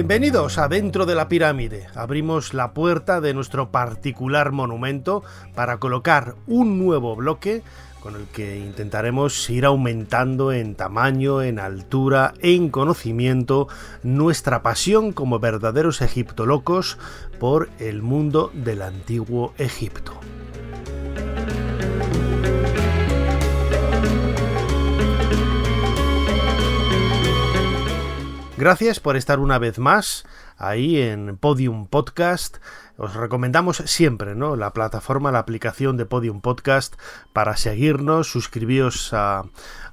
Bienvenidos a Dentro de la Pirámide. Abrimos la puerta de nuestro particular monumento para colocar un nuevo bloque con el que intentaremos ir aumentando en tamaño, en altura, en conocimiento nuestra pasión como verdaderos egiptolocos por el mundo del antiguo Egipto. Gracias por estar una vez más ahí en Podium Podcast. Os recomendamos siempre, ¿no? La plataforma, la aplicación de Podium Podcast para seguirnos, suscribíos a,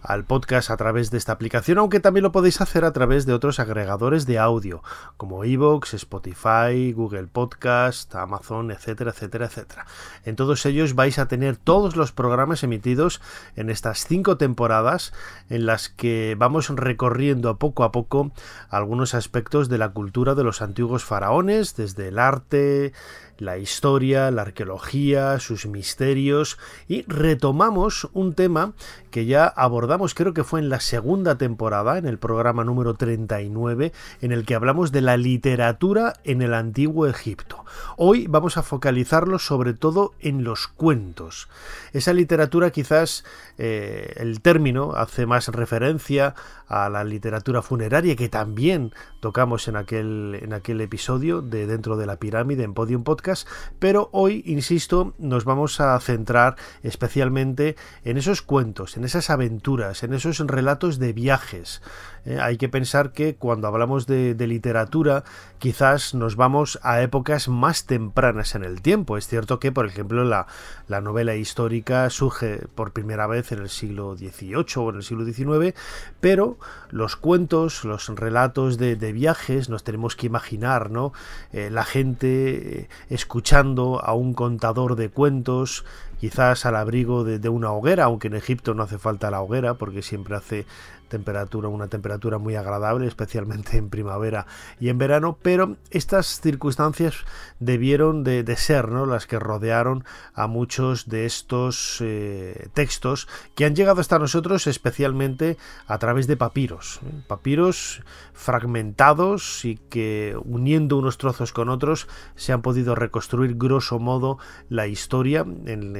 al podcast a través de esta aplicación, aunque también lo podéis hacer a través de otros agregadores de audio, como Evox, Spotify, Google Podcast, Amazon, etcétera, etcétera, etcétera. En todos ellos vais a tener todos los programas emitidos en estas cinco temporadas en las que vamos recorriendo poco a poco algunos aspectos de la cultura de los antiguos faraones, desde el arte, la historia, la arqueología, sus misterios y retomamos un tema que ya abordamos creo que fue en la segunda temporada, en el programa número 39, en el que hablamos de la literatura en el antiguo Egipto. Hoy vamos a focalizarlo sobre todo en los cuentos. Esa literatura quizás eh, el término hace más referencia a la literatura funeraria que también tocamos en aquel, en aquel episodio de Dentro de la Pirámide Podium Podcast, pero hoy, insisto, nos vamos a centrar especialmente en esos cuentos, en esas aventuras, en esos relatos de viajes. Eh, hay que pensar que cuando hablamos de, literatura quizás nos vamos a épocas más tempranas en el tiempo. Es cierto que, por ejemplo, la, la novela histórica surge por primera vez en el siglo XVIII o en el siglo XIX, pero los cuentos, los relatos de, viajes, nos tenemos que imaginar, ¿no? Eh, la gente eh, escuchando a un contador de cuentos, quizás al abrigo de, una hoguera, aunque en Egipto no hace falta la hoguera, porque siempre hace temperatura, una temperatura muy agradable, especialmente en primavera y en verano, pero estas circunstancias debieron de, ser ¿no? las que rodearon a muchos de estos eh, textos que han llegado hasta nosotros especialmente a través de papiros, ¿eh? papiros fragmentados y que uniendo unos trozos con otros se han podido reconstruir grosso modo la historia en,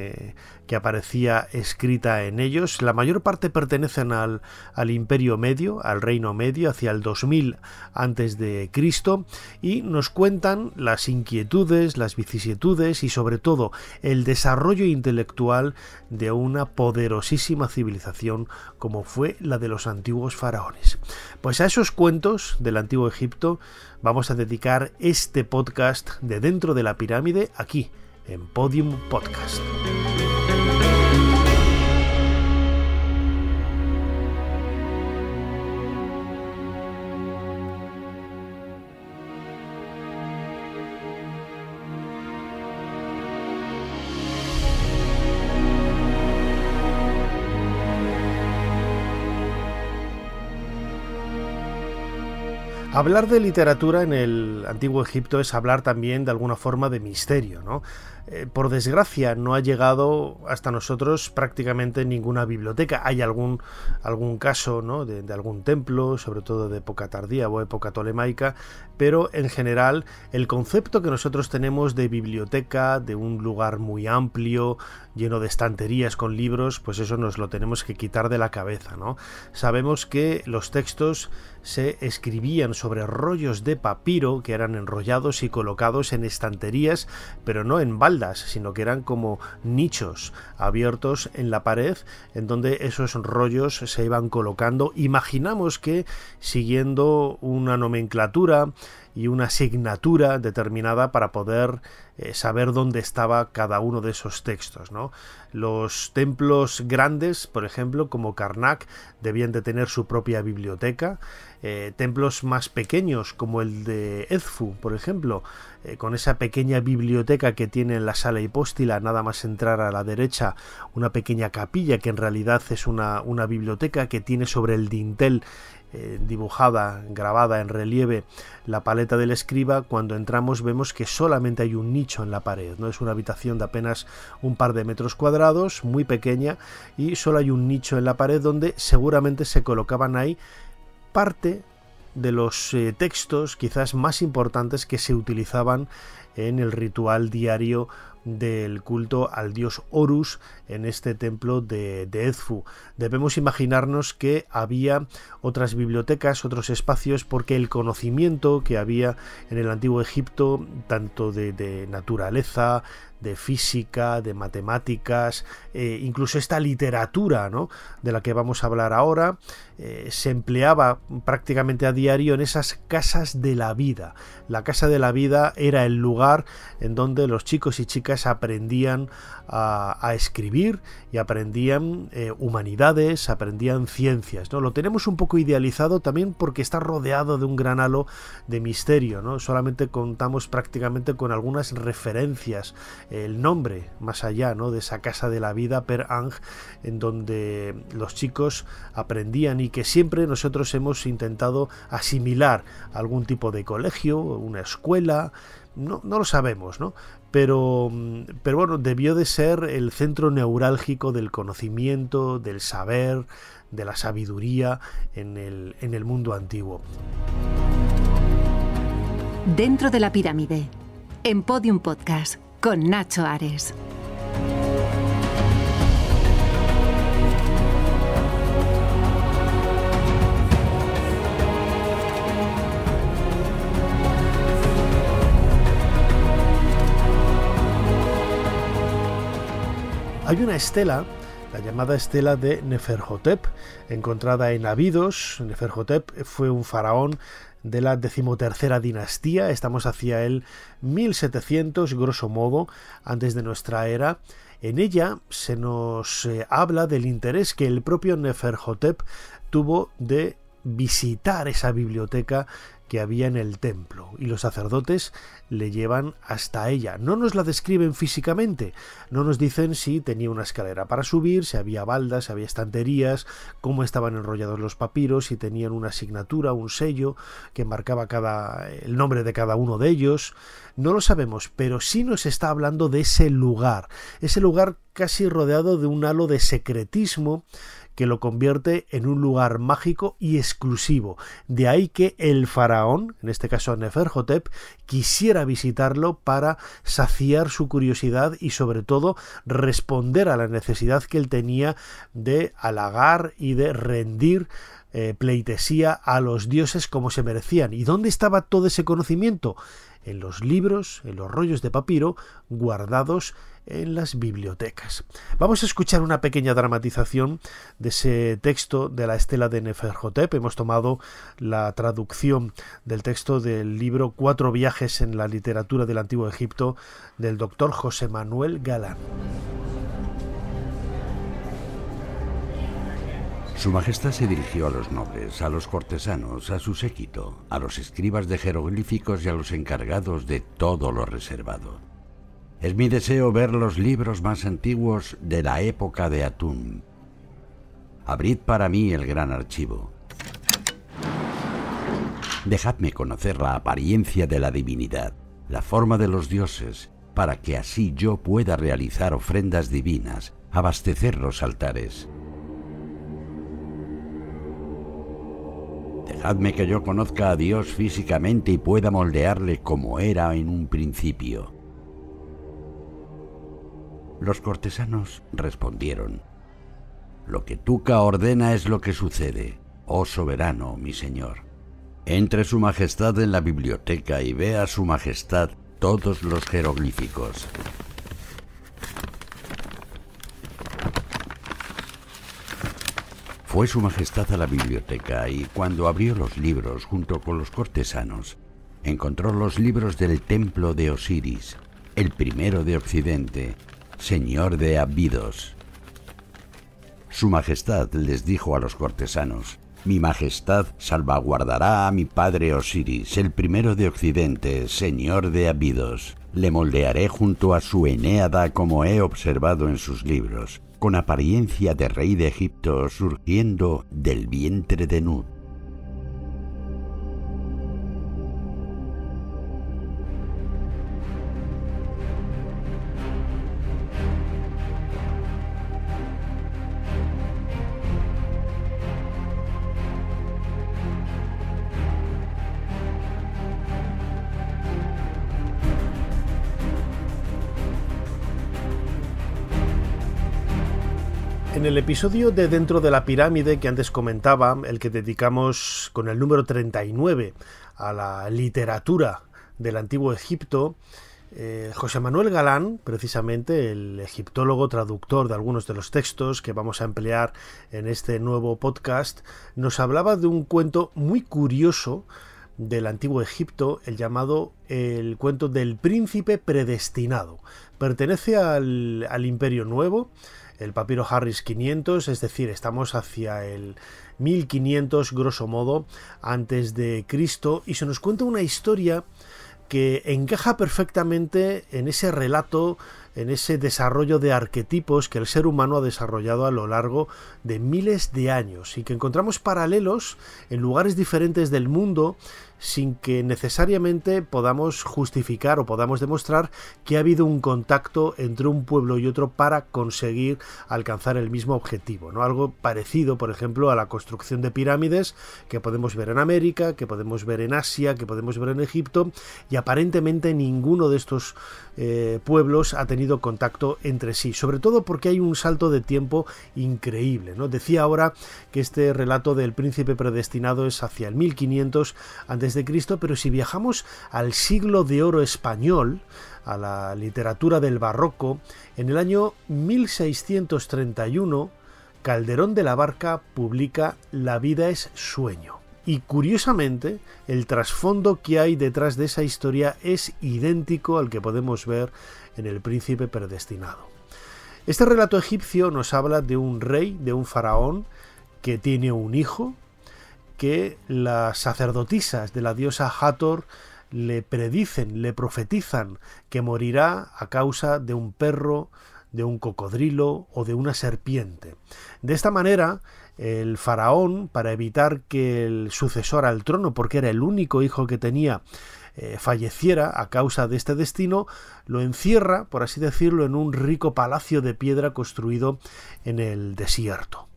que aparecía escrita en ellos. La mayor parte pertenecen al, al Imperio Medio, al Reino Medio, hacia el 2000 antes de Cristo, y nos cuentan las inquietudes, las vicisitudes y sobre todo el desarrollo intelectual de una poderosísima civilización como fue la de los antiguos faraones. Pues a esos cuentos del antiguo Egipto vamos a dedicar este podcast de dentro de la pirámide aquí en Podium Podcast. Hablar de literatura en el antiguo Egipto es hablar también de alguna forma de misterio, ¿no? Eh, por desgracia no ha llegado hasta nosotros prácticamente ninguna biblioteca. Hay algún, algún caso ¿no? de, algún templo, sobre todo de época tardía o época tolemaica, pero en general el concepto que nosotros tenemos de biblioteca, de un lugar muy amplio, lleno de estanterías con libros, pues eso nos lo tenemos que quitar de la cabeza. ¿no? Sabemos que los textos se escribían sobre rollos de papiro que eran enrollados y colocados en estanterías, pero no en sino que eran como nichos abiertos en la pared en donde esos rollos se iban colocando. Imaginamos que siguiendo una nomenclatura y una asignatura determinada para poder eh, saber dónde estaba cada uno de esos textos. ¿no? Los templos grandes, por ejemplo, como Karnak, debían de tener su propia biblioteca. Eh, templos más pequeños, como el de Edfu, por ejemplo, eh, con esa pequeña biblioteca que tiene en la sala hipóstila, nada más entrar a la derecha, una pequeña capilla que en realidad es una, una biblioteca que tiene sobre el dintel eh, dibujada, grabada en relieve la paleta del escriba, cuando entramos vemos que solamente hay un nicho en la pared, no es una habitación de apenas un par de metros cuadrados, muy pequeña, y solo hay un nicho en la pared donde seguramente se colocaban ahí parte de los eh, textos quizás más importantes que se utilizaban en el ritual diario del culto al dios Horus en este templo de, de, Edfu. Debemos imaginarnos que había otras bibliotecas, otros espacios, porque el conocimiento que había en el antiguo Egipto, tanto de, de naturaleza, de física, de matemáticas, eh, incluso esta literatura ¿no? de la que vamos a hablar ahora, eh, se empleaba prácticamente a diario en esas casas de la vida. La casa de la vida era el lugar en donde los chicos y chicas aprendían a, escribir y aprendían eh, humanidades, aprendían ciencias. ¿no? Lo tenemos un poco idealizado también porque está rodeado de un gran halo de misterio. ¿no? Solamente contamos prácticamente con algunas referencias el nombre más allá ¿no? de esa casa de la vida per Ang en donde los chicos aprendían y que siempre nosotros hemos intentado asimilar algún tipo de colegio, una escuela, no, no lo sabemos, ¿no? Pero, pero bueno, debió de ser el centro neurálgico del conocimiento, del saber, de la sabiduría en el, en el mundo antiguo. Dentro de la pirámide, en Podium Podcast con Nacho Ares. Hay una estela, la llamada estela de Neferhotep, encontrada en Abidos. Neferhotep fue un faraón de la decimotercera dinastía, estamos hacia el 1700, grosso modo, antes de nuestra era. En ella se nos eh, habla del interés que el propio Neferhotep tuvo de visitar esa biblioteca que había en el templo y los sacerdotes le llevan hasta ella. No nos la describen físicamente, no nos dicen si tenía una escalera para subir, si había baldas, si había estanterías, cómo estaban enrollados los papiros, si tenían una asignatura, un sello que marcaba cada el nombre de cada uno de ellos. No lo sabemos, pero sí nos está hablando de ese lugar, ese lugar casi rodeado de un halo de secretismo que lo convierte en un lugar mágico y exclusivo. De ahí que el faraón, en este caso Neferhotep, quisiera visitarlo para saciar su curiosidad y sobre todo responder a la necesidad que él tenía de halagar y de rendir eh, pleitesía a los dioses como se merecían. ¿Y dónde estaba todo ese conocimiento? En los libros, en los rollos de papiro guardados en las bibliotecas. Vamos a escuchar una pequeña dramatización de ese texto de la estela de Neferhotep. Hemos tomado la traducción del texto del libro Cuatro viajes en la literatura del Antiguo Egipto del doctor José Manuel Galán. Su Majestad se dirigió a los nobles, a los cortesanos, a su séquito, a los escribas de jeroglíficos y a los encargados de todo lo reservado. Es mi deseo ver los libros más antiguos de la época de Atún. Abrid para mí el gran archivo. Dejadme conocer la apariencia de la divinidad, la forma de los dioses, para que así yo pueda realizar ofrendas divinas, abastecer los altares. Dejadme que yo conozca a Dios físicamente y pueda moldearle como era en un principio. Los cortesanos respondieron, Lo que Tuca ordena es lo que sucede, oh soberano, mi señor. Entre su majestad en la biblioteca y vea su majestad todos los jeroglíficos. Fue su majestad a la biblioteca y cuando abrió los libros junto con los cortesanos, encontró los libros del templo de Osiris, el primero de Occidente, señor de Abidos. Su Majestad les dijo a los cortesanos, Mi Majestad salvaguardará a mi padre Osiris, el primero de Occidente, señor de Abidos. Le moldearé junto a su Enéada como he observado en sus libros, con apariencia de rey de Egipto surgiendo del vientre de Nut. Episodio de Dentro de la Pirámide que antes comentaba, el que dedicamos con el número 39 a la literatura del antiguo Egipto, eh, José Manuel Galán, precisamente el egiptólogo traductor de algunos de los textos que vamos a emplear en este nuevo podcast, nos hablaba de un cuento muy curioso del antiguo Egipto, el llamado el cuento del príncipe predestinado. Pertenece al, al Imperio Nuevo, el papiro Harris 500, es decir, estamos hacia el 1500 grosso modo antes de Cristo. Y se nos cuenta una historia que encaja perfectamente en ese relato, en ese desarrollo de arquetipos que el ser humano ha desarrollado a lo largo de miles de años y que encontramos paralelos en lugares diferentes del mundo sin que necesariamente podamos justificar o podamos demostrar que ha habido un contacto entre un pueblo y otro para conseguir alcanzar el mismo objetivo. ¿no? Algo parecido, por ejemplo, a la construcción de pirámides que podemos ver en América, que podemos ver en Asia, que podemos ver en Egipto, y aparentemente ninguno de estos eh, pueblos ha tenido contacto entre sí, sobre todo porque hay un salto de tiempo increíble. ¿no? Decía ahora que este relato del príncipe predestinado es hacia el 1500 antes de Cristo, pero si viajamos al siglo de oro español, a la literatura del barroco, en el año 1631, Calderón de la Barca publica La vida es sueño. Y curiosamente, el trasfondo que hay detrás de esa historia es idéntico al que podemos ver en El príncipe predestinado. Este relato egipcio nos habla de un rey, de un faraón, que tiene un hijo, que las sacerdotisas de la diosa Hathor le predicen, le profetizan que morirá a causa de un perro, de un cocodrilo o de una serpiente. De esta manera, el faraón, para evitar que el sucesor al trono, porque era el único hijo que tenía, eh, falleciera a causa de este destino, lo encierra, por así decirlo, en un rico palacio de piedra construido en el desierto.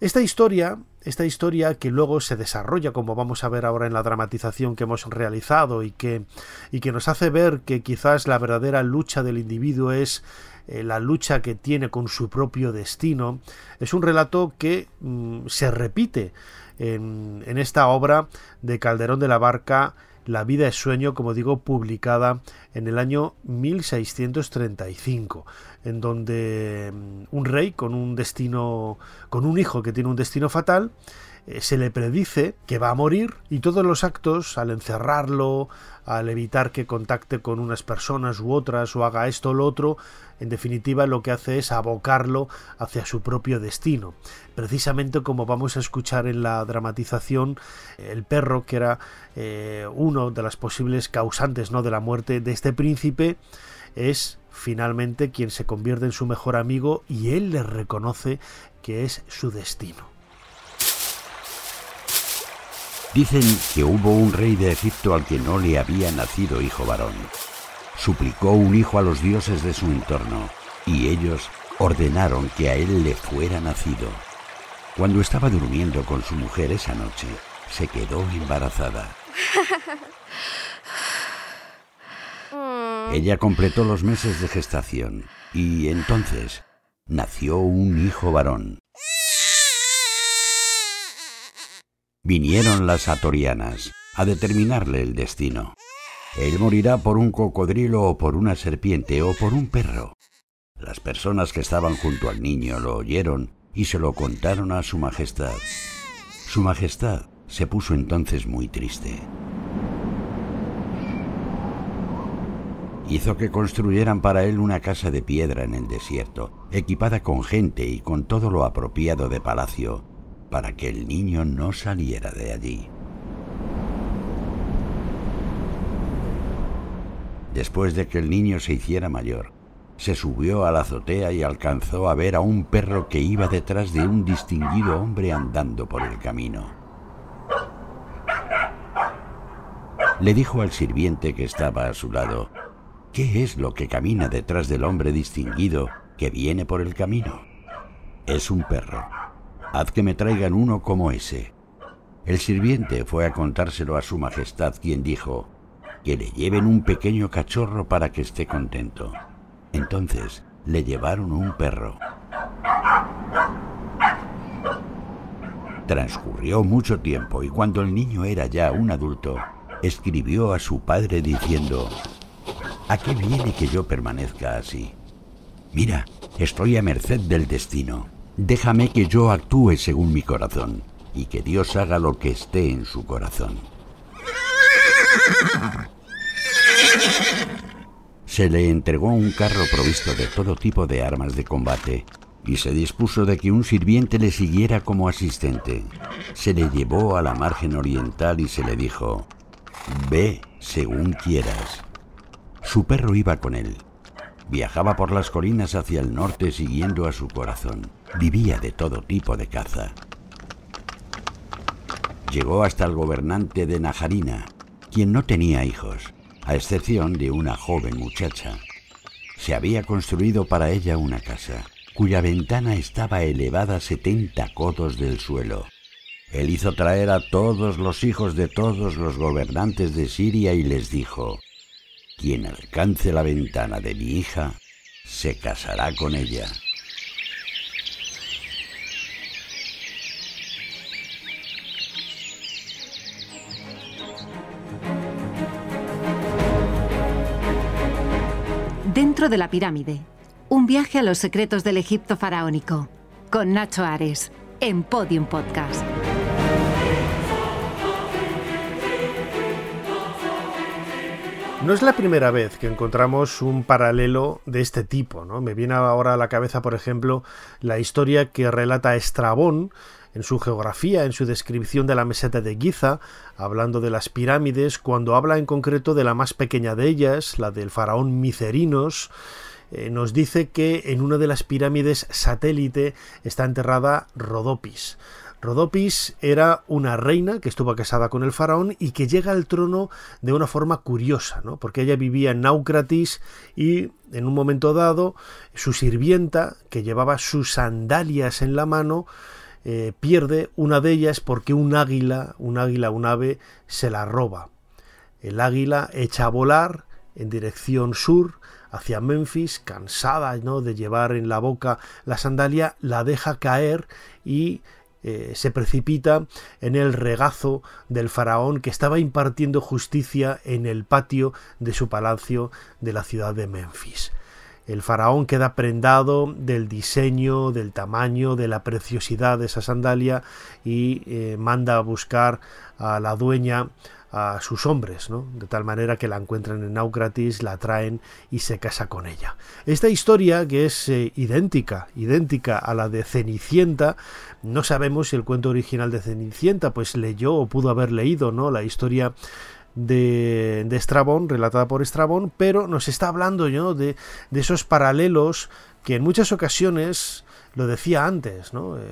Esta historia, esta historia que luego se desarrolla, como vamos a ver ahora en la dramatización que hemos realizado y que, y que nos hace ver que quizás la verdadera lucha del individuo es eh, la lucha que tiene con su propio destino, es un relato que mm, se repite en, en esta obra de Calderón de la Barca la vida es sueño, como digo, publicada en el año 1635, en donde mm, un rey con un destino, con un hijo que tiene un destino fatal, se le predice que va a morir y todos los actos, al encerrarlo, al evitar que contacte con unas personas u otras o haga esto o lo otro, en definitiva lo que hace es abocarlo hacia su propio destino. Precisamente como vamos a escuchar en la dramatización, el perro, que era eh, uno de las posibles causantes ¿no? de la muerte de este príncipe, es finalmente quien se convierte en su mejor amigo y él le reconoce que es su destino. Dicen que hubo un rey de Egipto al que no le había nacido hijo varón. Suplicó un hijo a los dioses de su entorno, y ellos ordenaron que a él le fuera nacido. Cuando estaba durmiendo con su mujer esa noche, se quedó embarazada. Ella completó los meses de gestación y entonces nació un hijo varón. Vinieron las atorianas a determinarle el destino. Él morirá por un cocodrilo o por una serpiente o por un perro. Las personas que estaban junto al niño lo oyeron y se lo contaron a su majestad. Su majestad se puso entonces muy triste. Hizo que construyeran para él una casa de piedra en el desierto, equipada con gente y con todo lo apropiado de palacio, para que el niño no saliera de allí. Después de que el niño se hiciera mayor, se subió a la azotea y alcanzó a ver a un perro que iba detrás de un distinguido hombre andando por el camino. Le dijo al sirviente que estaba a su lado, ¿qué es lo que camina detrás del hombre distinguido que viene por el camino? Es un perro. Haz que me traigan uno como ese. El sirviente fue a contárselo a su majestad, quien dijo, que le lleven un pequeño cachorro para que esté contento. Entonces le llevaron un perro. Transcurrió mucho tiempo y cuando el niño era ya un adulto, escribió a su padre diciendo, ¿A qué viene que yo permanezca así? Mira, estoy a merced del destino. Déjame que yo actúe según mi corazón y que Dios haga lo que esté en su corazón. Se le entregó un carro provisto de todo tipo de armas de combate y se dispuso de que un sirviente le siguiera como asistente. Se le llevó a la margen oriental y se le dijo, Ve según quieras. Su perro iba con él. Viajaba por las colinas hacia el norte siguiendo a su corazón. Vivía de todo tipo de caza. Llegó hasta el gobernante de Najarina, quien no tenía hijos a excepción de una joven muchacha. Se había construido para ella una casa, cuya ventana estaba elevada setenta codos del suelo. Él hizo traer a todos los hijos de todos los gobernantes de Siria y les dijo, Quien alcance la ventana de mi hija, se casará con ella. Dentro de la pirámide. Un viaje a los secretos del Egipto faraónico. Con Nacho Ares. En Podium Podcast. No es la primera vez que encontramos un paralelo de este tipo, ¿no? Me viene ahora a la cabeza, por ejemplo, la historia que relata Estrabón en su geografía, en su descripción de la meseta de Giza, hablando de las pirámides, cuando habla en concreto de la más pequeña de ellas, la del faraón Micerinos, eh, nos dice que en una de las pirámides satélite está enterrada Rodopis. Rodopis era una reina que estuvo casada con el faraón y que llega al trono de una forma curiosa, ¿no? porque ella vivía en Naucratis y en un momento dado su sirvienta, que llevaba sus sandalias en la mano, eh, pierde una de ellas porque un águila, un águila, un ave, se la roba. El águila echa a volar en dirección sur hacia Memphis, cansada ¿no? de llevar en la boca la sandalia, la deja caer y eh, se precipita en el regazo del faraón que estaba impartiendo justicia en el patio de su palacio de la ciudad de Memphis. El faraón queda prendado del diseño, del tamaño, de la preciosidad de esa sandalia y eh, manda a buscar a la dueña a sus hombres, ¿no? de tal manera que la encuentran en Naucratis, la traen y se casa con ella. Esta historia, que es eh, idéntica, idéntica a la de Cenicienta, no sabemos si el cuento original de Cenicienta pues leyó o pudo haber leído ¿no? la historia de, de Estrabón, relatada por Estrabón, pero nos está hablando ¿no? de, de esos paralelos que en muchas ocasiones lo decía antes, ¿no? Eh,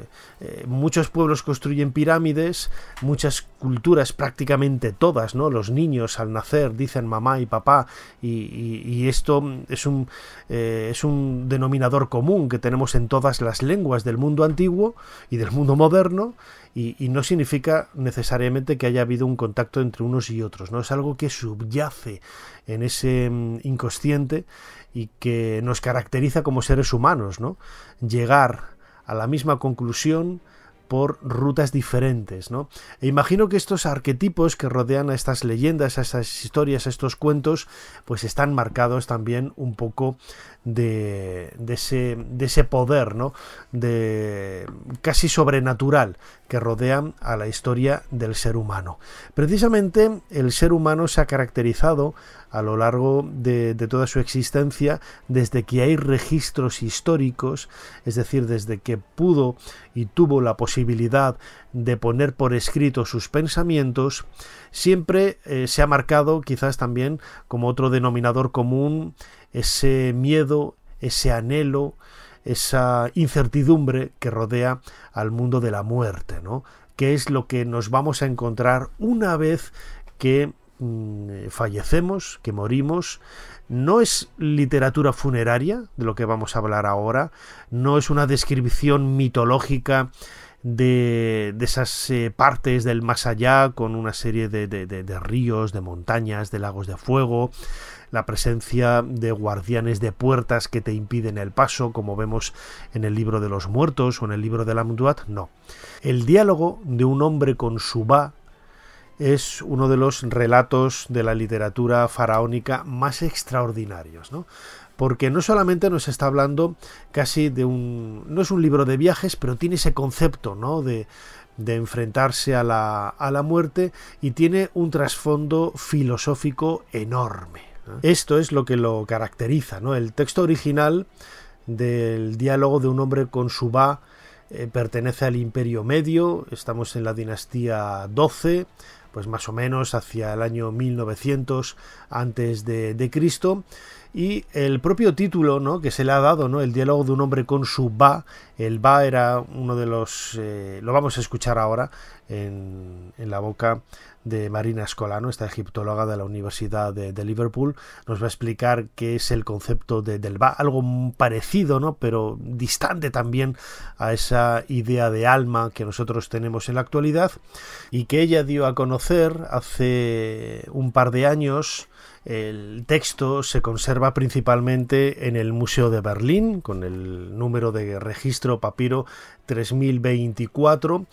eh, muchos pueblos construyen pirámides, muchas culturas, prácticamente todas, ¿no? Los niños al nacer dicen mamá y papá, y, esto es un, eh, es un denominador común que tenemos en todas las lenguas del mundo antiguo y del mundo moderno, y, no significa necesariamente que haya habido un contacto entre unos y otros, ¿no? Es algo que subyace en ese mm, inconsciente y que nos caracteriza como seres humanos, ¿no? Llegar a la misma conclusión por rutas diferentes. ¿no? E imagino que estos arquetipos que rodean a estas leyendas, a estas historias, a estos cuentos, pues están marcados también un poco de, ese, de ese poder, ¿no? de casi sobrenatural que rodean a la historia del ser humano. Precisamente el ser humano se ha caracterizado a lo largo de, toda su existencia, desde que hay registros históricos, es decir, desde que pudo y tuvo la posibilidad de poner por escrito sus pensamientos, siempre eh, se ha marcado quizás también como otro denominador común ese miedo, ese anhelo, esa incertidumbre que rodea al mundo de la muerte, ¿no? ¿Qué es lo que nos vamos a encontrar una vez que Mm, fallecemos, que morimos, no es literatura funeraria, de lo que vamos a hablar ahora, no es una descripción mitológica de, esas eh, partes del más allá con una serie de, de, ríos, de montañas, de lagos de fuego, la presencia de guardianes de puertas que te impiden el paso, como vemos en el libro de los muertos o en el libro de la Amduat, no. El diálogo de un hombre con su va es uno de los relatos de la literatura faraónica más extraordinarios, ¿no? Porque no solamente nos está hablando casi de un... no es un libro de viajes, pero tiene ese concepto, ¿no? De, de enfrentarse a la, a la muerte y tiene un trasfondo filosófico enorme. Esto es lo que lo caracteriza, ¿no? El texto original del diálogo de un hombre con su va eh, pertenece al Imperio Medio, estamos en la dinastía 12, pues más o menos hacia el año 1900 antes de, Cristo y el propio título ¿no? que se le ha dado, ¿no? el diálogo de un hombre con su va, el va era uno de los, eh, lo vamos a escuchar ahora en, la boca de Marina Escolano, esta egiptóloga de la Universidad de, Liverpool, nos va a explicar qué es el concepto de, del Ba, algo parecido, ¿no? pero distante también a esa idea de alma que nosotros tenemos en la actualidad y que ella dio a conocer hace un par de años. El texto se conserva principalmente en el Museo de Berlín, con el número de registro papiro 3024,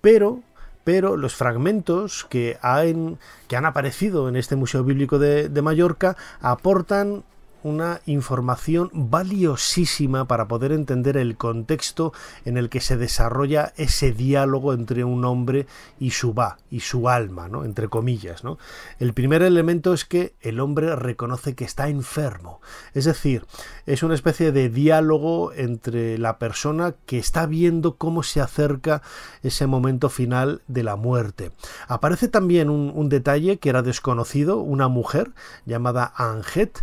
pero pero los fragmentos que han, que han aparecido en este Museo Bíblico de, de Mallorca aportan una información valiosísima para poder entender el contexto en el que se desarrolla ese diálogo entre un hombre y su va, y su alma, ¿no? entre comillas. ¿no? El primer elemento es que el hombre reconoce que está enfermo. Es decir, es una especie de diálogo entre la persona que está viendo cómo se acerca ese momento final de la muerte. Aparece también un, un detalle que era desconocido, una mujer llamada Anget,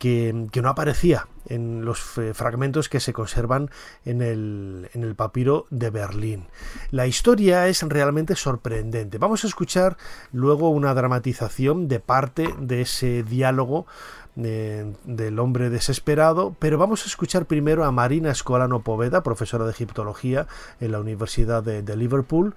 que, no aparecía en los fragmentos que se conservan en el, en el papiro de Berlín. La historia es realmente sorprendente. Vamos a escuchar luego una dramatización de parte de ese diálogo eh, del hombre desesperado, pero vamos a escuchar primero a Marina Escolano Poveda, profesora de egiptología en la Universidad de Liverpool,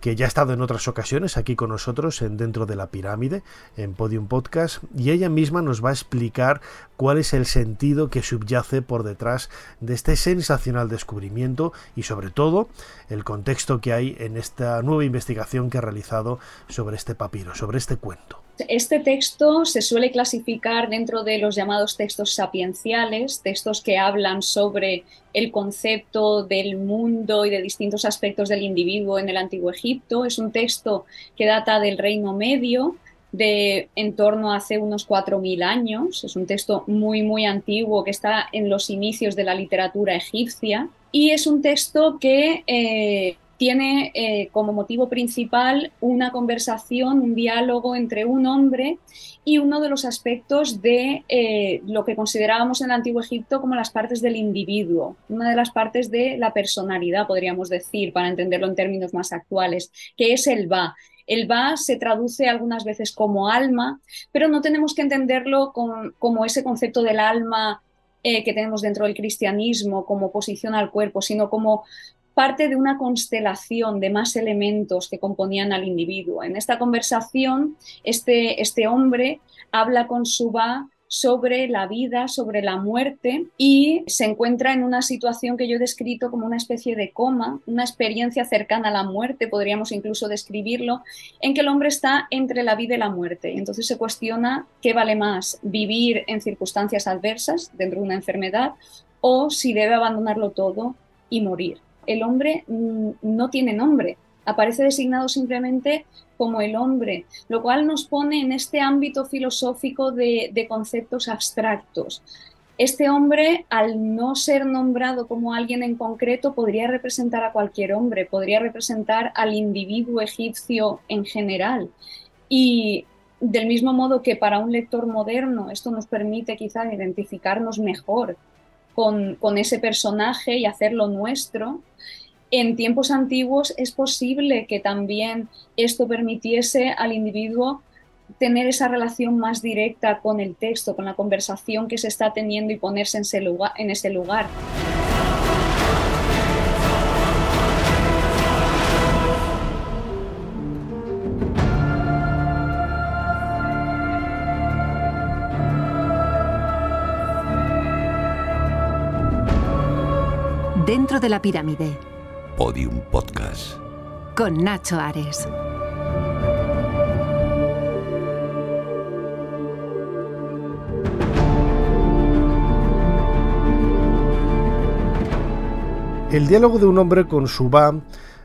que ya ha estado en otras ocasiones aquí con nosotros en Dentro de la Pirámide, en Podium Podcast, y ella misma nos va a explicar cuál es el sentido que subyace por detrás de este sensacional descubrimiento y sobre todo el contexto que hay en esta nueva investigación que ha realizado sobre este papiro, sobre este cuento. Este texto se suele clasificar dentro de los llamados textos sapienciales, textos que hablan sobre el concepto del mundo y de distintos aspectos del individuo en el Antiguo Egipto. Es un texto que data del Reino Medio, de en torno a hace unos 4.000 años. Es un texto muy, muy antiguo que está en los inicios de la literatura egipcia. Y es un texto que eh, tiene eh, como motivo principal una conversación, un diálogo entre un hombre y uno de los aspectos de eh, lo que considerábamos en el Antiguo Egipto como las partes del individuo, una de las partes de la personalidad, podríamos decir, para entenderlo en términos más actuales, que es el va. El va se traduce algunas veces como alma, pero no tenemos que entenderlo como ese concepto del alma eh, que tenemos dentro del cristianismo como oposición al cuerpo, sino como parte de una constelación de más elementos que componían al individuo. En esta conversación, este, este hombre habla con su va sobre la vida, sobre la muerte y se encuentra en una situación que yo he descrito como una especie de coma, una experiencia cercana a la muerte, podríamos incluso describirlo, en que el hombre está entre la vida y la muerte. Entonces se cuestiona qué vale más, vivir en circunstancias adversas dentro de una enfermedad o si debe abandonarlo todo y morir. El hombre mm, no tiene nombre, aparece designado simplemente como el hombre, lo cual nos pone en este ámbito filosófico de, conceptos abstractos. Este hombre, al no ser nombrado como alguien en concreto, podría representar a cualquier hombre, podría representar al individuo egipcio en general. Y del mismo modo que para un lector moderno esto nos permite quizá identificarnos mejor con, con ese personaje y hacerlo nuestro, en tiempos antiguos es posible que también esto permitiese al individuo tener esa relación más directa con el texto, con la conversación que se está teniendo y ponerse en ese lugar. En ese lugar. Dentro de la pirámide Podium Podcast. Con Nacho Ares. El diálogo de un hombre con su va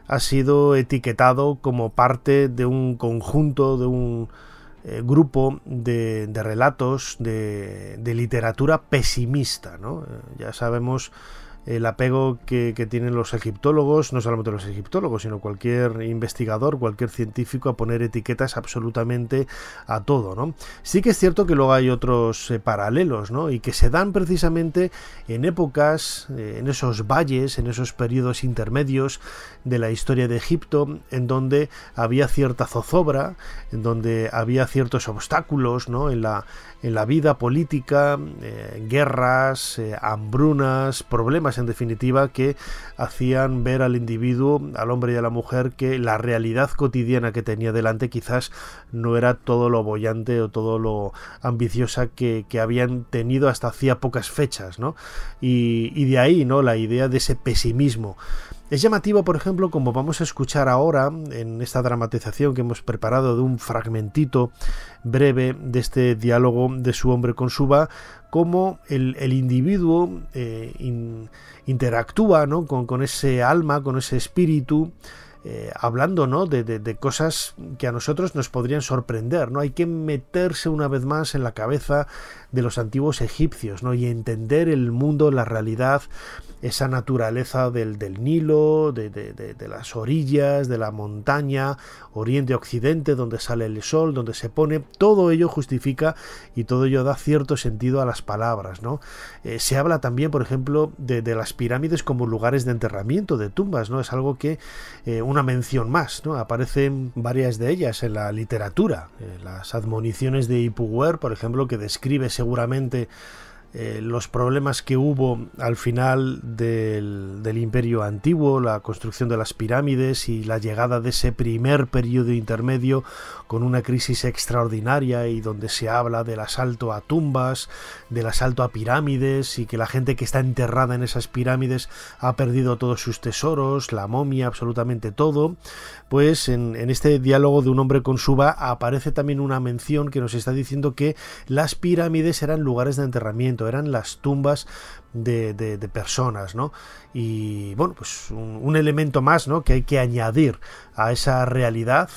ha sido etiquetado como parte de un conjunto, de un eh, grupo de, relatos de, de, literatura pesimista. ¿no? Eh, ya sabemos el apego que, tienen los egiptólogos, no solamente los egiptólogos, sino cualquier investigador, cualquier científico, a poner etiquetas absolutamente a todo, ¿no? Sí que es cierto que luego hay otros eh, paralelos, ¿no? Y que se dan precisamente en épocas, eh, en esos valles, en esos periodos intermedios de la historia de Egipto, en donde había cierta zozobra, en donde había ciertos obstáculos, ¿no? En la, en la vida política, eh, guerras, hambrunas, problemas en definitiva que hacían ver al individuo, al hombre y a la mujer que la realidad cotidiana que tenía delante quizás no era todo lo bollante o todo lo ambiciosa que, habían tenido hasta hacía pocas fechas, ¿no? Y, y de ahí, ¿no? La idea de ese pesimismo. Es llamativo, por ejemplo, como vamos a escuchar ahora en esta dramatización que hemos preparado de un fragmentito breve de este diálogo de su hombre con su va, cómo el, individuo eh, interactúa ¿no? con, con, ese alma, con ese espíritu, eh, hablando ¿no? De, de, cosas que a nosotros nos podrían sorprender. ¿no? Hay que meterse una vez más en la cabeza de los antiguos egipcios ¿no? y entender el mundo, la realidad esa naturaleza del, del Nilo, de, de, las orillas, de la montaña, oriente-occidente, donde sale el sol, donde se pone, todo ello justifica y todo ello da cierto sentido a las palabras. ¿no? Eh, se habla también, por ejemplo, de, las pirámides como lugares de enterramiento, de tumbas, ¿no? es algo que, eh, una mención más, ¿no? aparecen varias de ellas en la literatura, eh, las admoniciones de Ipuwer, por ejemplo, que describe seguramente eh, los problemas que hubo al final del, del, imperio antiguo, la construcción de las pirámides y la llegada de ese primer periodo intermedio con una crisis extraordinaria y donde se habla del asalto a tumbas, del asalto a pirámides y que la gente que está enterrada en esas pirámides ha perdido todos sus tesoros, la momia, absolutamente todo, pues en, este diálogo de un hombre con suba aparece también una mención que nos está diciendo que las pirámides eran lugares de enterramiento, eran las tumbas de, personas, ¿no? Y bueno, pues un, elemento más, ¿no? Que hay que añadir a esa realidad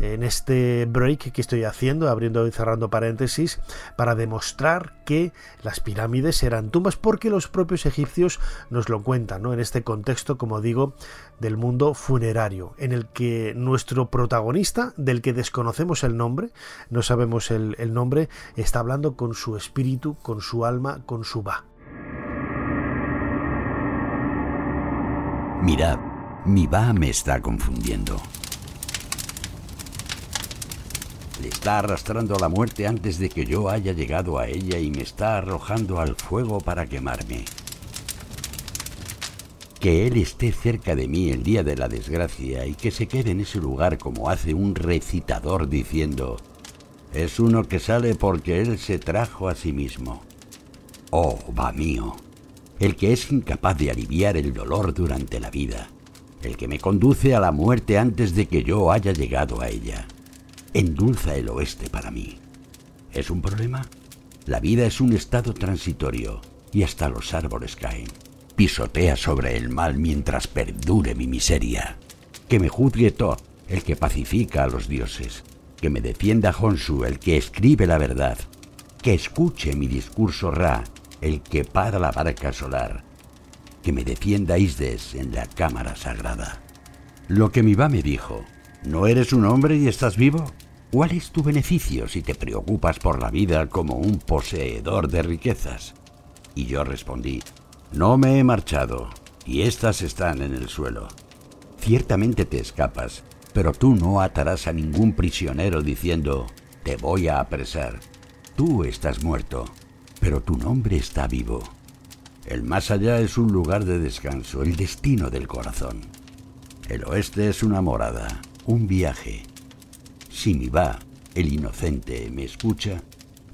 en este break que estoy haciendo, abriendo y cerrando paréntesis, para demostrar que las pirámides eran tumbas porque los propios egipcios nos lo cuentan, ¿no? En este contexto, como digo, del mundo funerario, en el que nuestro protagonista, del que desconocemos el nombre, no sabemos el, nombre, está hablando con su espíritu, con su alma, con su va. Mirad, mi va me está confundiendo. Le está arrastrando a la muerte antes de que yo haya llegado a ella y me está arrojando al fuego para quemarme. Que Él esté cerca de mí el día de la desgracia y que se quede en ese lugar como hace un recitador diciendo, Es uno que sale porque él se trajo a sí mismo. Oh, va mío, el que es incapaz de aliviar el dolor durante la vida, el que me conduce a la muerte antes de que yo haya llegado a ella. Endulza el oeste para mí. ¿Es un problema? La vida es un estado transitorio y hasta los árboles caen. Pisotea sobre el mal mientras perdure mi miseria. Que me juzgue Thoth, el que pacifica a los dioses. Que me defienda Honsu, el que escribe la verdad. Que escuche mi discurso Ra, el que para la barca solar, que me defienda Isdes en la cámara sagrada. Lo que mi va me dijo, ¿no eres un hombre y estás vivo? ¿Cuál es tu beneficio si te preocupas por la vida como un poseedor de riquezas? Y yo respondí, no me he marchado, y estas están en el suelo. Ciertamente te escapas, pero tú no atarás a ningún prisionero diciendo, te voy a apresar. Tú estás muerto, pero tu nombre está vivo. El más allá es un lugar de descanso, el destino del corazón. El oeste es una morada, un viaje. Si mi va, el inocente, me escucha,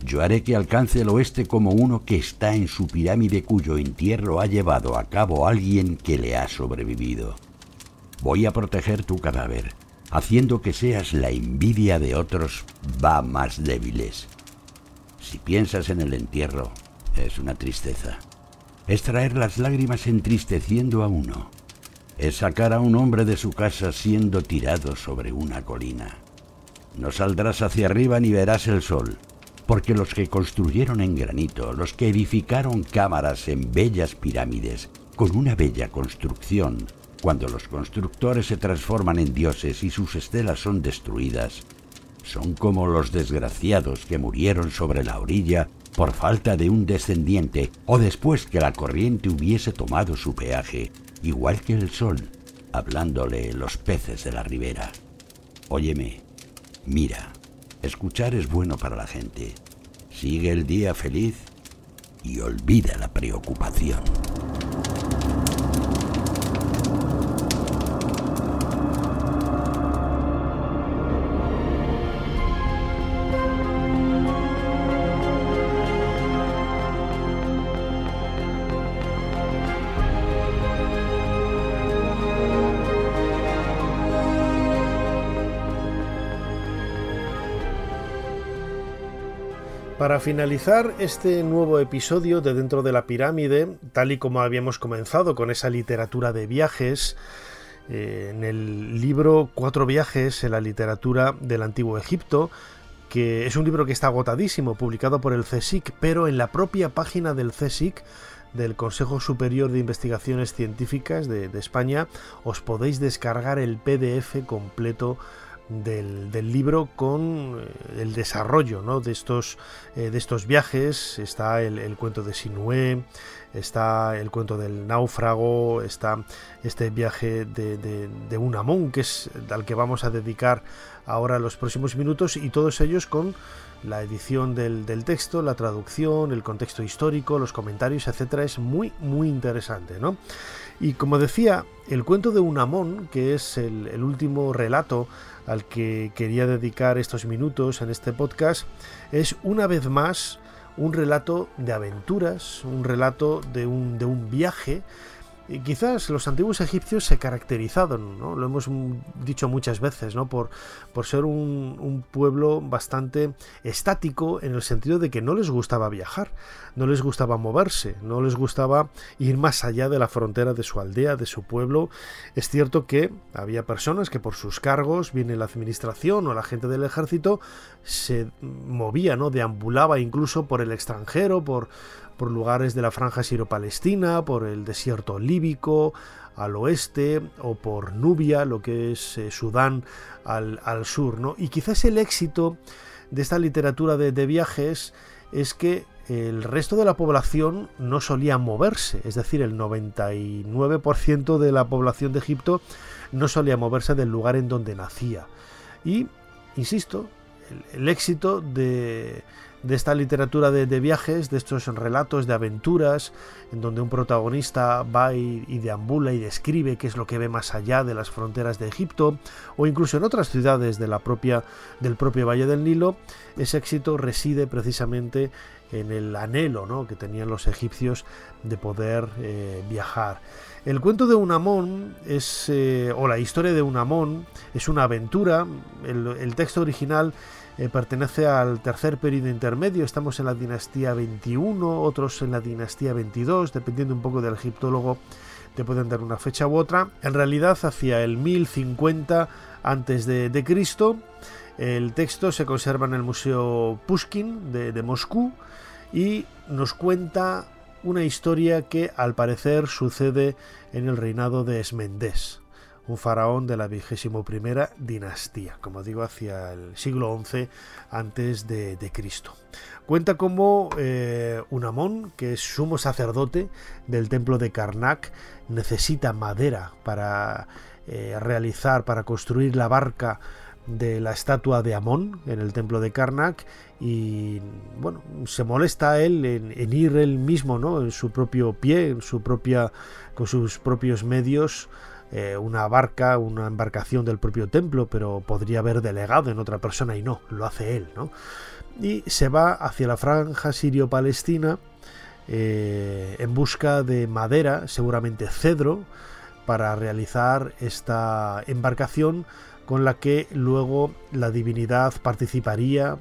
yo haré que alcance el oeste como uno que está en su pirámide cuyo entierro ha llevado a cabo alguien que le ha sobrevivido. Voy a proteger tu cadáver, haciendo que seas la envidia de otros va más débiles. Si piensas en el entierro, es una tristeza. Es traer las lágrimas entristeciendo a uno. Es sacar a un hombre de su casa siendo tirado sobre una colina. No saldrás hacia arriba ni verás el sol, porque los que construyeron en granito, los que edificaron cámaras en bellas pirámides, con una bella construcción, cuando los constructores se transforman en dioses y sus estelas son destruidas, son como los desgraciados que murieron sobre la orilla por falta de un descendiente o después que la corriente hubiese tomado su peaje, igual que el sol, hablándole los peces de la ribera. Óyeme, mira, escuchar es bueno para la gente. Sigue el día feliz y olvida la preocupación. Finalizar este nuevo episodio de Dentro de la Pirámide, tal y como habíamos comenzado con esa literatura de viajes, eh, en el libro Cuatro viajes en la literatura del Antiguo Egipto, que es un libro que está agotadísimo, publicado por el CSIC, pero en la propia página del CSIC, del Consejo Superior de Investigaciones Científicas de España, os podéis descargar el PDF completo del, libro con eh, el desarrollo ¿no? de, estos, eh, de estos viajes. Está el, cuento de Sinué, está el cuento del náufrago, está este viaje de, Unamón, que es al que vamos a dedicar ahora los próximos minutos, y todos ellos con la edición del, texto, la traducción, el contexto histórico, los comentarios, etcétera, es muy, muy interesante, ¿no? Y como decía, el cuento de Unamón, que es el último relato al que quería dedicar estos minutos en este podcast es una vez más un relato de aventuras, un relato de un, de un viaje y quizás los antiguos egipcios se caracterizaron, ¿no? lo hemos dicho muchas veces, ¿no? por, por ser un, pueblo bastante estático en el sentido de que no les gustaba viajar, no les gustaba moverse, no les gustaba ir más allá de la frontera de su aldea, de su pueblo. Es cierto que había personas que por sus cargos, viene la administración o la gente del ejército, se movía, ¿no? deambulaba incluso por el extranjero, por por lugares de la franja siro-palestina, por el desierto líbico al oeste o por Nubia, lo que es eh, Sudán al, sur. ¿no? Y quizás el éxito de esta literatura de, de viajes es que el resto de la población no solía moverse, es decir, el 99% de la población de Egipto no solía moverse del lugar en donde nacía. Y, insisto, el éxito de, de esta literatura de, viajes, de estos relatos de aventuras, en donde un protagonista va y, deambula y describe qué es lo que ve más allá de las fronteras de Egipto, o incluso en otras ciudades de la propia, del propio Valle del Nilo, ese éxito reside precisamente en el anhelo que tenían los egipcios de poder eh, viajar. El cuento de Unamón es, eh, o la historia de Unamón es una aventura, el texto original eh, pertenece al tercer periodo intermedio, estamos en la dinastía 21, otros en la dinastía 22, dependiendo un poco del egiptólogo, te pueden dar una fecha u otra. En realidad, hacia el 1050 antes de, Cristo, el texto se conserva en el Museo Pushkin de, de Moscú y nos cuenta una historia que al parecer sucede en el reinado de Esmendés un faraón de la vigésimo primera dinastía, como digo, hacia el siglo XI antes de, Cristo. Cuenta como eh, Unamón, que es sumo sacerdote del templo de Karnak, necesita madera para eh, realizar, para construir la barca de la estatua de Amón en el templo de Karnak y bueno se molesta él en, en, ir él mismo no en su propio pie en su propia con sus propios medios eh, una barca, una embarcación del propio templo, pero podría haber delegado en otra persona y no, lo hace él, ¿no? Y se va hacia la franja sirio-palestina eh, en busca de madera, seguramente cedro, para realizar esta embarcación con la que luego la divinidad participaría,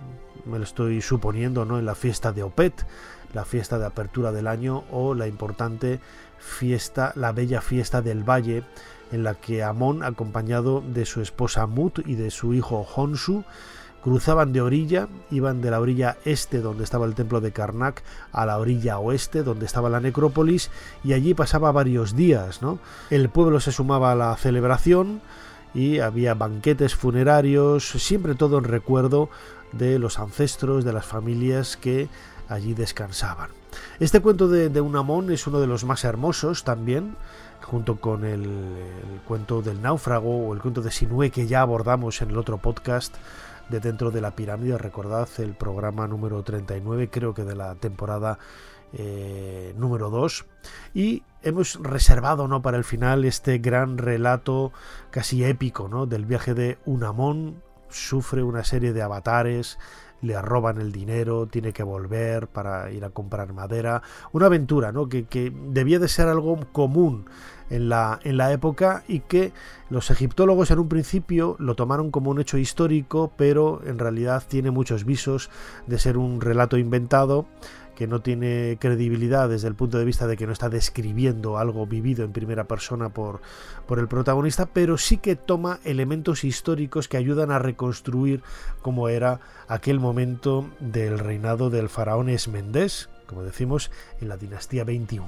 me lo estoy suponiendo, ¿no? en la fiesta de Opet, la fiesta de apertura del año o la importante fiesta, la bella fiesta del valle en la que Amón, acompañado de su esposa Mut y de su hijo Honsu, cruzaban de orilla, iban de la orilla este donde estaba el templo de Karnak a la orilla oeste donde estaba la necrópolis y allí pasaba varios días, ¿no? El pueblo se sumaba a la celebración y había banquetes funerarios, siempre todo en recuerdo de los ancestros, de las familias que allí descansaban. Este cuento de, de Unamón es uno de los más hermosos también, junto con el, cuento del náufrago o el cuento de Sinue que ya abordamos en el otro podcast de Dentro de la Pirámide. Recordad el programa número 39, creo que de la temporada eh, número 2. Y hemos reservado ¿no? para el final este gran relato casi épico ¿no? del viaje de Unamón. Sufre una serie de avatares, le roban el dinero, tiene que volver para ir a comprar madera. Una aventura, ¿no? Que, que debía de ser algo común en la, en la época y que los egiptólogos en un principio lo tomaron como un hecho histórico, pero en realidad tiene muchos visos de ser un relato inventado que no tiene credibilidad desde el punto de vista de que no está describiendo algo vivido en primera persona por, por el protagonista, pero sí que toma elementos históricos que ayudan a reconstruir cómo era aquel momento del reinado del faraón Esmendés, como decimos, en la dinastía 21.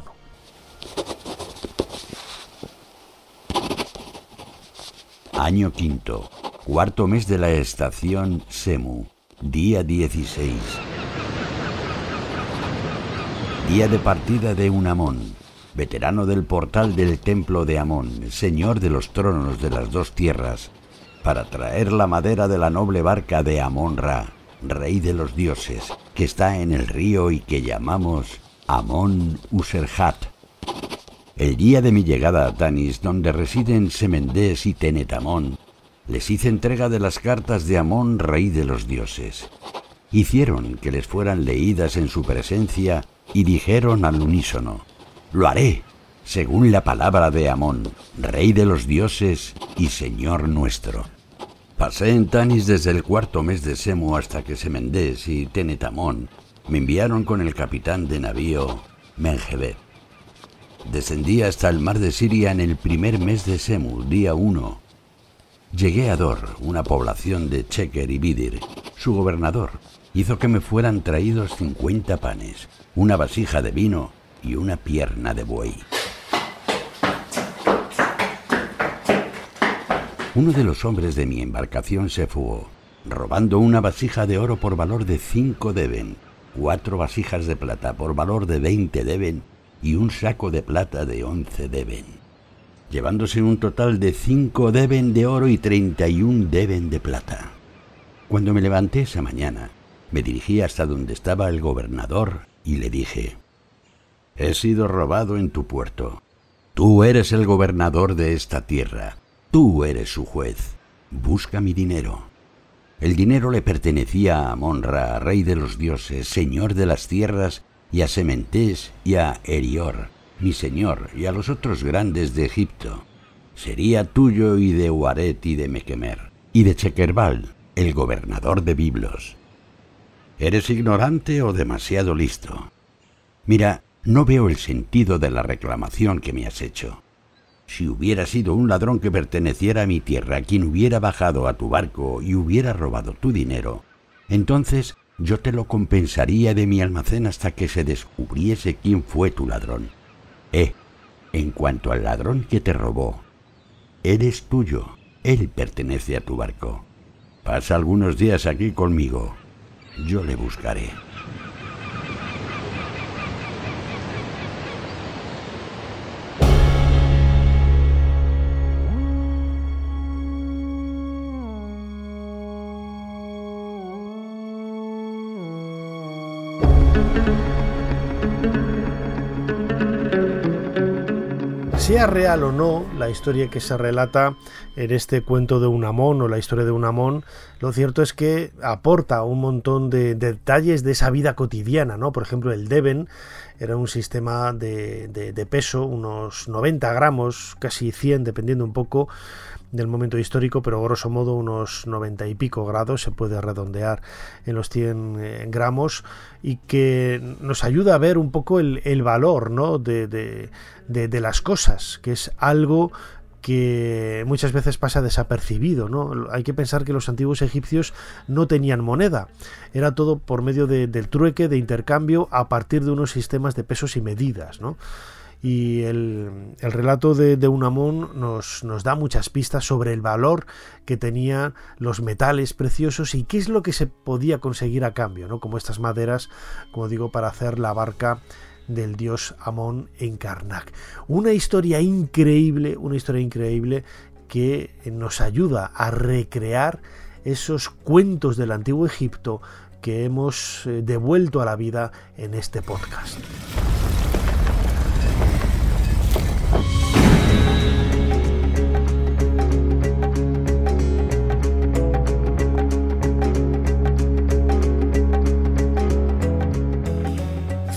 Año quinto, cuarto mes de la estación Semu, día 16. De partida de Unamón, veterano del portal del templo de Amón, señor de los tronos de las dos tierras, para traer la madera de la noble barca de Amón Ra, rey de los dioses, que está en el río y que llamamos Amón Userhat el día de mi llegada a Tanis, donde residen Semendés y Tenetamón, les hice entrega de las cartas de Amón, rey de los dioses. Hicieron que les fueran leídas en su presencia y dijeron al unísono, Lo haré, según la palabra de Amón, rey de los dioses y señor nuestro. Pasé en Tanis desde el cuarto mes de Semu hasta que Semendés y Tenetamón me enviaron con el capitán de navío Menjebet Descendí hasta el mar de Siria en el primer mes de Semu, día 1. Llegué a Dor, una población de Cheker y Bidir. Su gobernador hizo que me fueran traídos 50 panes, una vasija de vino y una pierna de buey. Uno de los hombres de mi embarcación se fugó, robando una vasija de oro por valor de 5 deben, cuatro vasijas de plata por valor de 20 deben y un saco de plata de once deben, llevándose un total de cinco deben de oro y treinta y un deben de plata. Cuando me levanté esa mañana, me dirigí hasta donde estaba el gobernador y le dije, He sido robado en tu puerto. Tú eres el gobernador de esta tierra. Tú eres su juez. Busca mi dinero. El dinero le pertenecía a Monra, rey de los dioses, señor de las tierras, y a Sementés y a Erior, mi señor, y a los otros grandes de Egipto. Sería tuyo y de Uaret y de Mequemer, y de Chequerbal, el gobernador de Biblos. ¿Eres ignorante o demasiado listo? Mira, no veo el sentido de la reclamación que me has hecho. Si hubiera sido un ladrón que perteneciera a mi tierra quien hubiera bajado a tu barco y hubiera robado tu dinero, entonces yo te lo compensaría de mi almacén hasta que se descubriese quién fue tu ladrón. Eh, en cuanto al ladrón que te robó, eres tuyo, él pertenece a tu barco. Pasa algunos días aquí conmigo. Yo le buscaré. Sea real o no la historia que se relata en este cuento de Unamón o la historia de Unamón, lo cierto es que aporta un montón de, detalles de esa vida cotidiana, ¿no? Por ejemplo, el Deben era un sistema de, peso, unos 90 gramos, casi 100, dependiendo un poco, del momento histórico, pero grosso modo unos 90 y pico grados, se puede redondear en los 100 eh, gramos, y que nos ayuda a ver un poco el, valor ¿no? de, de, las cosas, que es algo que muchas veces pasa desapercibido, ¿no? Hay que pensar que los antiguos egipcios no tenían moneda, era todo por medio del trueque, de intercambio, a partir de unos sistemas de pesos y medidas, ¿no? y el, relato de, de Unamón nos, nos, da muchas pistas sobre el valor que tenían los metales preciosos y qué es lo que se podía conseguir a cambio, ¿no? como estas maderas, como digo, para hacer la barca del dios Amón en Karnak. Una historia increíble, una historia increíble que nos ayuda a recrear esos cuentos del antiguo Egipto que hemos eh, devuelto a la vida en este podcast.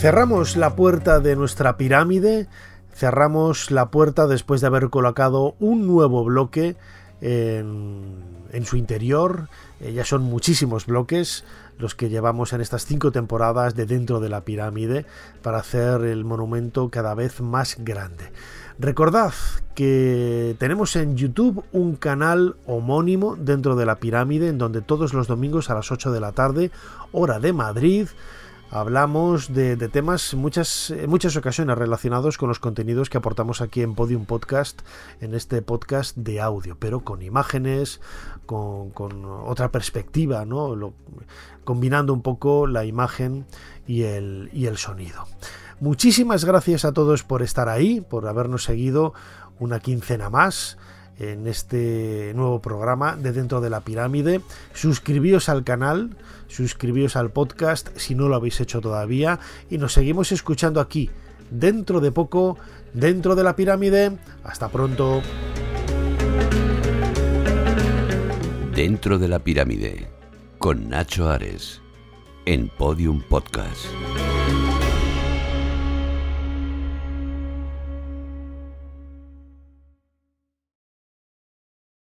Cerramos la puerta de nuestra pirámide, cerramos la puerta después de haber colocado un nuevo bloque en, su interior. Eh, ya son muchísimos bloques los que llevamos en estas cinco temporadas de dentro de la pirámide para hacer el monumento cada vez más grande. Recordad que tenemos en YouTube un canal homónimo dentro de la pirámide en donde todos los domingos a las 8 de la tarde, hora de Madrid, hablamos de, temas muchas, en muchas ocasiones relacionados con los contenidos que aportamos aquí en Podium Podcast, en este podcast de audio, pero con imágenes, con, otra perspectiva, ¿no? combinando un poco la imagen y el, y el sonido. Muchísimas gracias a todos por estar ahí, por habernos seguido una quincena más en este nuevo programa de Dentro de la Pirámide. Suscribíos al canal, suscribíos al podcast si no lo habéis hecho todavía y nos seguimos escuchando aquí, dentro de poco, dentro de la pirámide. Hasta pronto. Dentro de la pirámide, con Nacho Ares, en Podium Podcast.